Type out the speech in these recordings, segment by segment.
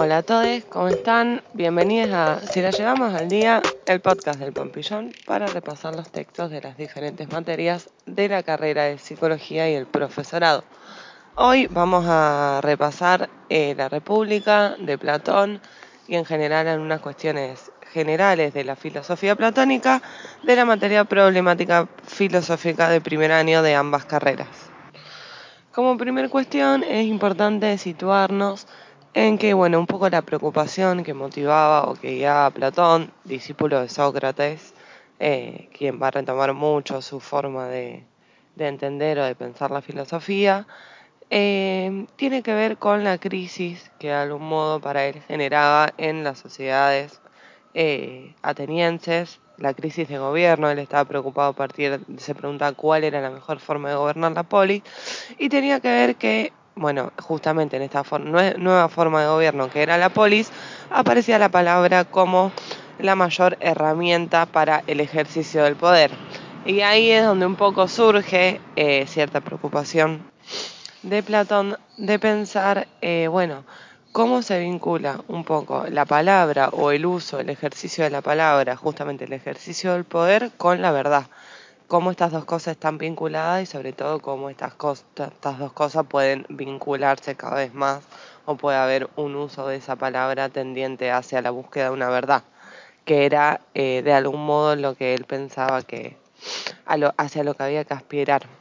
Hola a todos, ¿cómo están? Bienvenidos a Si la llevamos al día, el podcast del Pompillón para repasar los textos de las diferentes materias de la carrera de psicología y el profesorado. Hoy vamos a repasar eh, la República de Platón y en general algunas cuestiones generales de la filosofía platónica de la materia problemática filosófica de primer año de ambas carreras. Como primer cuestión es importante situarnos en que, bueno, un poco la preocupación que motivaba o que guiaba a Platón, discípulo de Sócrates, eh, quien va a retomar mucho su forma de, entender o de pensar la filosofía, eh, tiene que ver con la crisis que de algún modo para él generaba en las sociedades eh, atenienses, la crisis de gobierno, él estaba preocupado a partir, se pregunta cuál era la mejor forma de gobernar la poli, y tenía que ver que bueno, justamente en esta nueva forma de gobierno que era la polis, aparecía la palabra como la mayor herramienta para el ejercicio del poder. Y ahí es donde un poco surge eh, cierta preocupación de Platón de pensar, eh, bueno, cómo se vincula un poco la palabra o el uso, el ejercicio de la palabra, justamente el ejercicio del poder con la verdad cómo estas dos cosas están vinculadas y sobre todo cómo estas, estas dos cosas pueden vincularse cada vez más o puede haber un uso de esa palabra tendiente hacia la búsqueda de una verdad, que era eh, de algún modo lo que él pensaba que hacia lo que había que aspirar.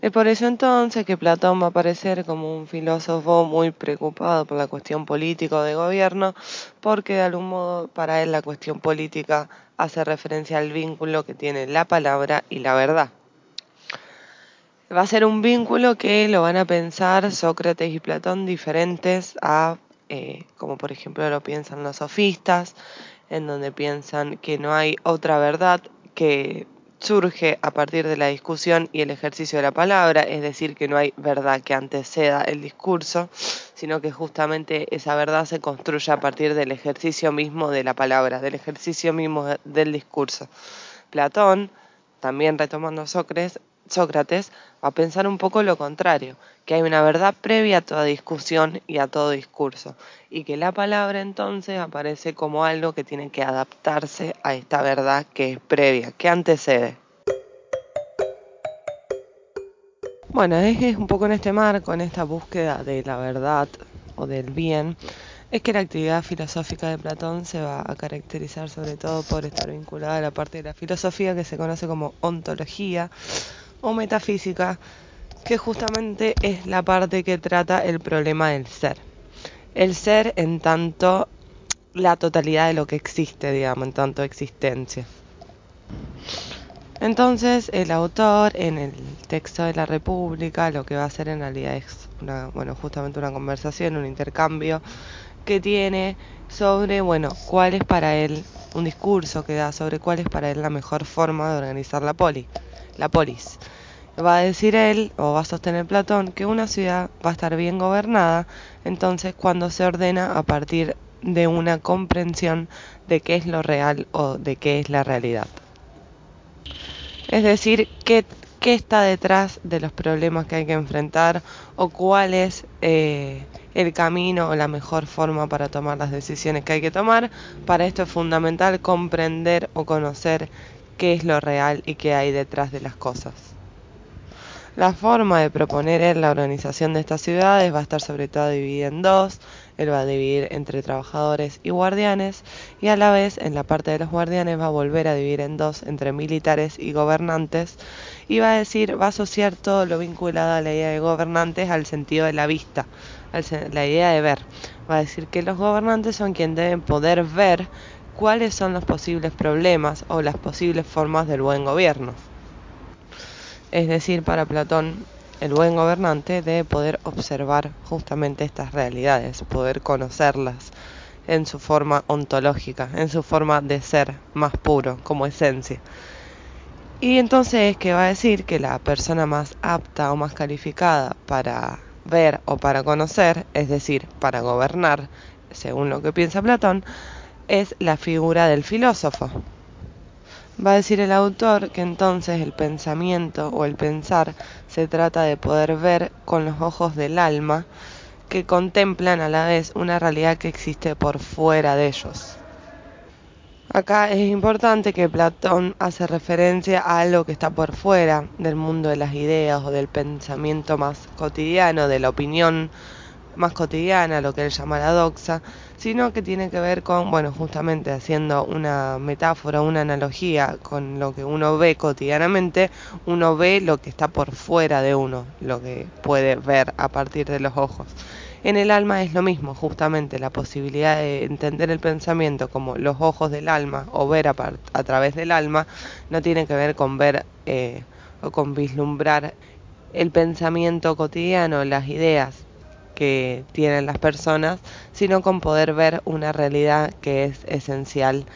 Es por eso entonces que Platón va a aparecer como un filósofo muy preocupado por la cuestión política de gobierno, porque de algún modo para él la cuestión política hace referencia al vínculo que tiene la palabra y la verdad. Va a ser un vínculo que lo van a pensar Sócrates y Platón diferentes a, eh, como por ejemplo lo piensan los sofistas, en donde piensan que no hay otra verdad que surge a partir de la discusión y el ejercicio de la palabra, es decir, que no hay verdad que anteceda el discurso, sino que justamente esa verdad se construye a partir del ejercicio mismo de la palabra, del ejercicio mismo del discurso. Platón, también retomando Sócrates, Sócrates a pensar un poco lo contrario, que hay una verdad previa a toda discusión y a todo discurso, y que la palabra entonces aparece como algo que tiene que adaptarse a esta verdad que es previa, que antecede. Bueno, es un poco en este marco, en esta búsqueda de la verdad o del bien, es que la actividad filosófica de Platón se va a caracterizar sobre todo por estar vinculada a la parte de la filosofía que se conoce como ontología, o metafísica, que justamente es la parte que trata el problema del ser. El ser en tanto la totalidad de lo que existe, digamos, en tanto existencia. Entonces, el autor en el texto de la República lo que va a hacer en realidad es una, bueno, justamente una conversación, un intercambio que tiene sobre, bueno, cuál es para él un discurso que da sobre cuál es para él la mejor forma de organizar la poli, la polis. Va a decir él, o va a sostener Platón, que una ciudad va a estar bien gobernada, entonces cuando se ordena a partir de una comprensión de qué es lo real o de qué es la realidad. Es decir, qué, está detrás de los problemas que hay que enfrentar o cuál es eh, el camino o la mejor forma para tomar las decisiones que hay que tomar. Para esto es fundamental comprender o conocer qué es lo real y qué hay detrás de las cosas. La forma de proponer en la organización de estas ciudades va a estar sobre todo dividida en dos. Él va a dividir entre trabajadores y guardianes y a la vez en la parte de los guardianes va a volver a dividir en dos entre militares y gobernantes y va a decir, va a asociar todo lo vinculado a la idea de gobernantes al sentido de la vista, la idea de ver. Va a decir que los gobernantes son quienes deben poder ver cuáles son los posibles problemas o las posibles formas del buen gobierno. Es decir, para Platón, el buen gobernante debe poder observar justamente estas realidades, poder conocerlas en su forma ontológica, en su forma de ser más puro, como esencia. Y entonces es que va a decir que la persona más apta o más calificada para ver o para conocer, es decir, para gobernar, según lo que piensa Platón, es la figura del filósofo. Va a decir el autor que entonces el pensamiento o el pensar se trata de poder ver con los ojos del alma que contemplan a la vez una realidad que existe por fuera de ellos. Acá es importante que Platón hace referencia a algo que está por fuera del mundo de las ideas o del pensamiento más cotidiano, de la opinión más cotidiana, lo que él llama la doxa, sino que tiene que ver con, bueno, justamente haciendo una metáfora, una analogía con lo que uno ve cotidianamente, uno ve lo que está por fuera de uno, lo que puede ver a partir de los ojos. En el alma es lo mismo, justamente la posibilidad de entender el pensamiento como los ojos del alma o ver a, a través del alma no tiene que ver con ver eh, o con vislumbrar el pensamiento cotidiano, las ideas que tienen las personas, sino con poder ver una realidad que es esencial,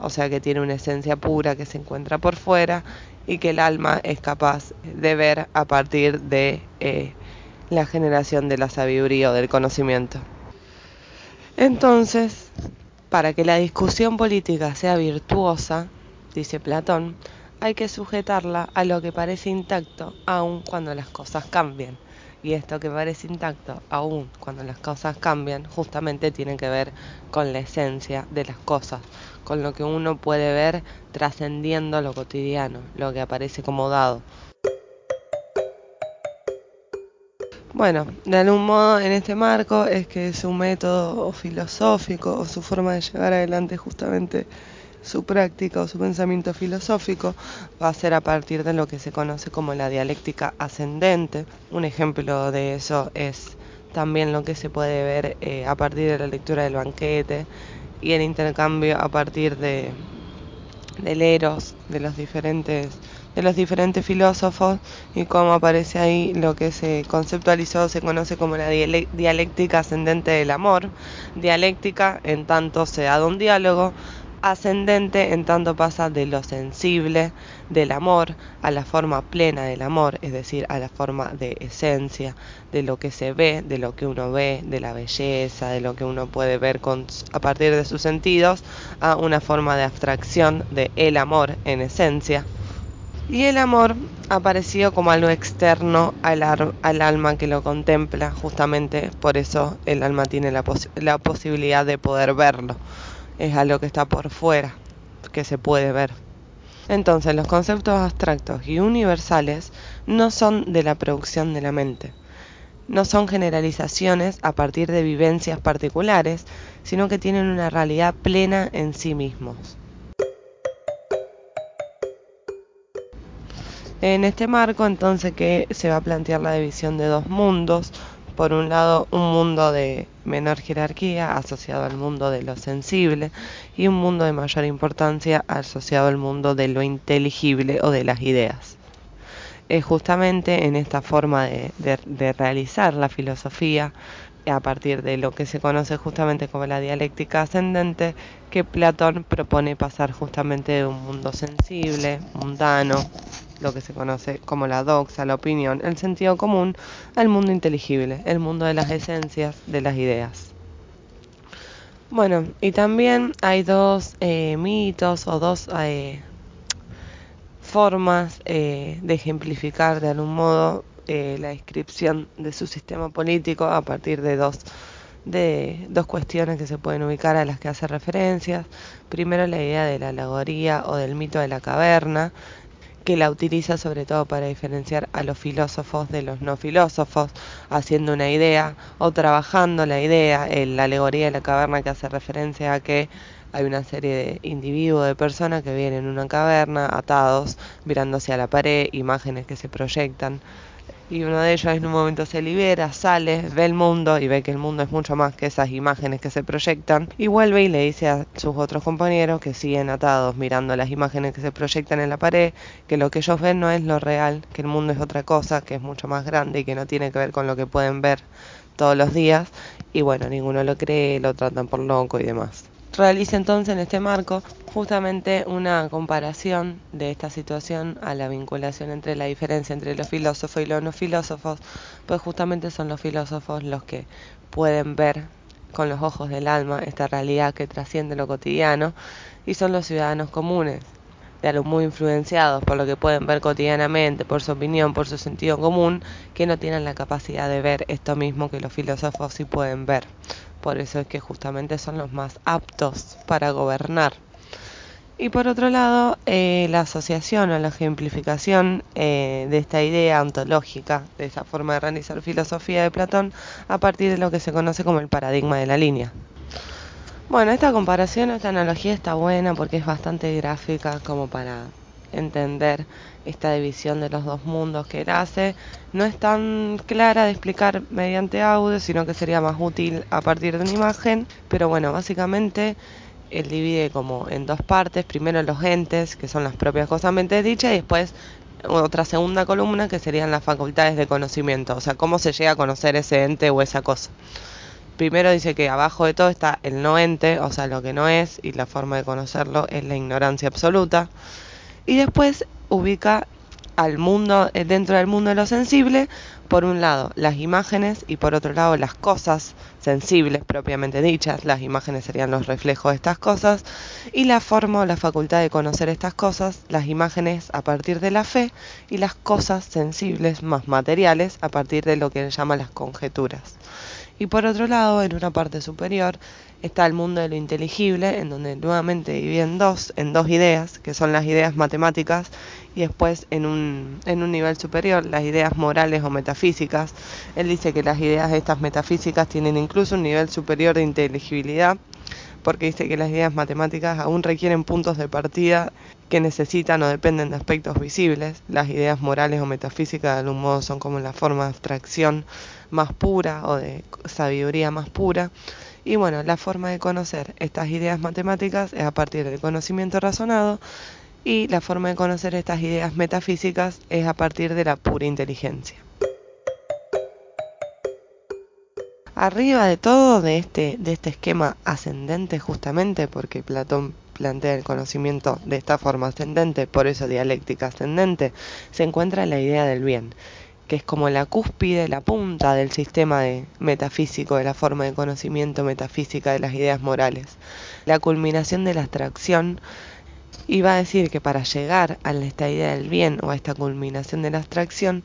o sea que tiene una esencia pura que se encuentra por fuera y que el alma es capaz de ver a partir de eh, la generación de la sabiduría o del conocimiento. Entonces, para que la discusión política sea virtuosa, dice Platón, hay que sujetarla a lo que parece intacto aun cuando las cosas cambien. Y esto que parece intacto aun cuando las cosas cambian, justamente tiene que ver con la esencia de las cosas, con lo que uno puede ver trascendiendo lo cotidiano, lo que aparece como dado. Bueno, de algún modo en este marco es que su método filosófico o su forma de llevar adelante justamente su práctica o su pensamiento filosófico va a ser a partir de lo que se conoce como la dialéctica ascendente. Un ejemplo de eso es también lo que se puede ver eh, a partir de la lectura del banquete y el intercambio a partir de del eros de los diferentes de los diferentes filósofos y cómo aparece ahí lo que se conceptualizó, se conoce como la dialéctica ascendente del amor. Dialéctica en tanto se da un diálogo, ascendente en tanto pasa de lo sensible del amor a la forma plena del amor, es decir, a la forma de esencia, de lo que se ve, de lo que uno ve, de la belleza, de lo que uno puede ver con, a partir de sus sentidos, a una forma de abstracción de el amor en esencia. Y el amor apareció como algo externo al, al, alma que lo contempla, justamente por eso el alma tiene la, la posibilidad de poder verlo. Es algo que está por fuera, que se puede ver. Entonces los conceptos abstractos y universales no son de la producción de la mente, no son generalizaciones a partir de vivencias particulares, sino que tienen una realidad plena en sí mismos. En este marco entonces que se va a plantear la división de dos mundos, por un lado un mundo de menor jerarquía asociado al mundo de lo sensible y un mundo de mayor importancia asociado al mundo de lo inteligible o de las ideas. Es justamente en esta forma de, de realizar la filosofía a partir de lo que se conoce justamente como la dialéctica ascendente, que Platón propone pasar justamente de un mundo sensible, mundano, lo que se conoce como la doxa, la opinión, el sentido común, al mundo inteligible, el mundo de las esencias, de las ideas. Bueno, y también hay dos eh, mitos o dos eh, formas eh, de ejemplificar de algún modo eh, la descripción de su sistema político a partir de dos, de dos cuestiones que se pueden ubicar a las que hace referencias. Primero la idea de la alegoría o del mito de la caverna, que la utiliza sobre todo para diferenciar a los filósofos de los no filósofos, haciendo una idea o trabajando la idea, en la alegoría de la caverna que hace referencia a que hay una serie de individuos, de personas que vienen en una caverna atados, mirando hacia la pared, imágenes que se proyectan y uno de ellos en un momento se libera, sale, ve el mundo y ve que el mundo es mucho más que esas imágenes que se proyectan y vuelve y le dice a sus otros compañeros que siguen atados mirando las imágenes que se proyectan en la pared, que lo que ellos ven no es lo real, que el mundo es otra cosa, que es mucho más grande y que no tiene que ver con lo que pueden ver todos los días y bueno, ninguno lo cree, lo tratan por loco y demás. Realiza entonces en este marco justamente una comparación de esta situación a la vinculación entre la diferencia entre los filósofos y los no filósofos, pues justamente son los filósofos los que pueden ver con los ojos del alma esta realidad que trasciende lo cotidiano y son los ciudadanos comunes de algo muy influenciados por lo que pueden ver cotidianamente, por su opinión, por su sentido común, que no tienen la capacidad de ver esto mismo que los filósofos sí pueden ver. Por eso es que justamente son los más aptos para gobernar. Y por otro lado, eh, la asociación o la ejemplificación eh, de esta idea ontológica, de esa forma de realizar filosofía de Platón, a partir de lo que se conoce como el paradigma de la línea. Bueno, esta comparación, esta analogía está buena porque es bastante gráfica como para entender esta división de los dos mundos que él hace. No es tan clara de explicar mediante audio, sino que sería más útil a partir de una imagen. Pero bueno, básicamente él divide como en dos partes. Primero los entes, que son las propias cosas mente dichas, y después otra segunda columna que serían las facultades de conocimiento. O sea, cómo se llega a conocer ese ente o esa cosa. Primero dice que abajo de todo está el no ente, o sea, lo que no es, y la forma de conocerlo es la ignorancia absoluta. Y después ubica al mundo, eh, dentro del mundo de lo sensible, por un lado las imágenes y por otro lado las cosas sensibles propiamente dichas, las imágenes serían los reflejos de estas cosas, y la forma o la facultad de conocer estas cosas, las imágenes a partir de la fe y las cosas sensibles más materiales a partir de lo que él llama las conjeturas. Y por otro lado, en una parte superior, está el mundo de lo inteligible, en donde nuevamente dividen dos, en dos ideas, que son las ideas matemáticas, y después en un, en un nivel superior, las ideas morales o metafísicas. Él dice que las ideas de estas metafísicas tienen incluso un nivel superior de inteligibilidad, porque dice que las ideas matemáticas aún requieren puntos de partida que necesitan o dependen de aspectos visibles. Las ideas morales o metafísicas de algún modo son como la forma de abstracción más pura o de sabiduría más pura. Y bueno, la forma de conocer estas ideas matemáticas es a partir del conocimiento razonado y la forma de conocer estas ideas metafísicas es a partir de la pura inteligencia. Arriba de todo de este, de este esquema ascendente justamente, porque Platón plantea el conocimiento de esta forma ascendente, por eso dialéctica ascendente, se encuentra la idea del bien que es como la cúspide, la punta del sistema de metafísico, de la forma de conocimiento metafísica de las ideas morales. La culminación de la abstracción iba a decir que para llegar a esta idea del bien o a esta culminación de la abstracción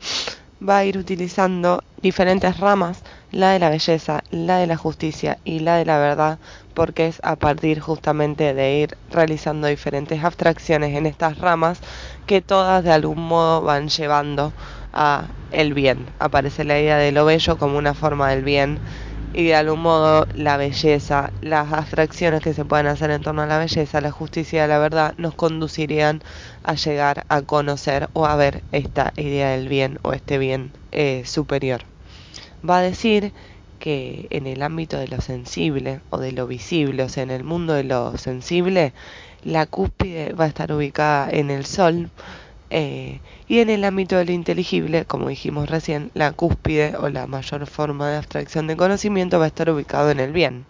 va a ir utilizando diferentes ramas, la de la belleza, la de la justicia y la de la verdad, porque es a partir justamente de ir realizando diferentes abstracciones en estas ramas que todas de algún modo van llevando a el bien. Aparece la idea de lo bello como una forma del bien y de algún modo la belleza, las abstracciones que se pueden hacer en torno a la belleza, la justicia y la verdad nos conducirían a llegar a conocer o a ver esta idea del bien o este bien eh, superior. Va a decir que en el ámbito de lo sensible o de lo visible, o sea, en el mundo de lo sensible, la cúspide va a estar ubicada en el sol, eh, y en el ámbito de lo inteligible, como dijimos recién, la cúspide o la mayor forma de abstracción de conocimiento va a estar ubicado en el bien.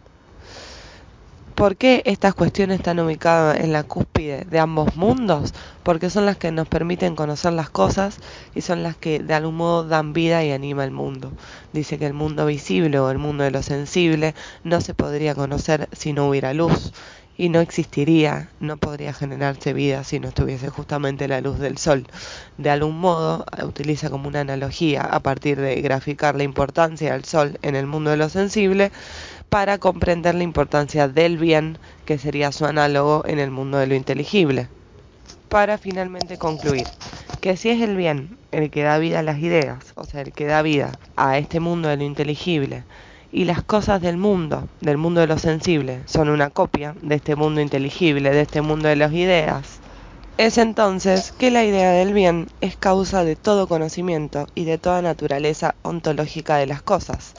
¿Por qué estas cuestiones están ubicadas en la cúspide de ambos mundos? Porque son las que nos permiten conocer las cosas y son las que de algún modo dan vida y anima el mundo. Dice que el mundo visible o el mundo de lo sensible no se podría conocer si no hubiera luz y no existiría, no podría generarse vida si no estuviese justamente la luz del sol. De algún modo utiliza como una analogía a partir de graficar la importancia del sol en el mundo de lo sensible para comprender la importancia del bien, que sería su análogo en el mundo de lo inteligible. Para finalmente concluir, que si es el bien el que da vida a las ideas, o sea, el que da vida a este mundo de lo inteligible, y las cosas del mundo, del mundo de lo sensible, son una copia de este mundo inteligible, de este mundo de las ideas, es entonces que la idea del bien es causa de todo conocimiento y de toda naturaleza ontológica de las cosas.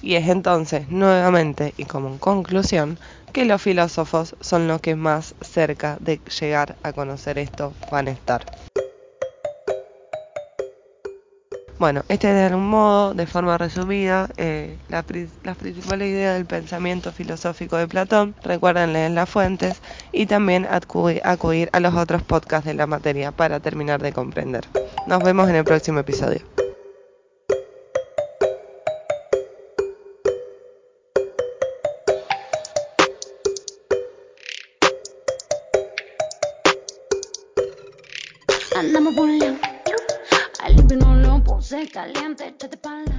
Y es entonces, nuevamente y como conclusión, que los filósofos son los que más cerca de llegar a conocer esto van a estar. Bueno, este es de algún modo, de forma resumida, eh, las principales ideas del pensamiento filosófico de Platón. Recuerden leer las fuentes y también acudir a los otros podcasts de la materia para terminar de comprender. Nos vemos en el próximo episodio. Caliente, échate pa'l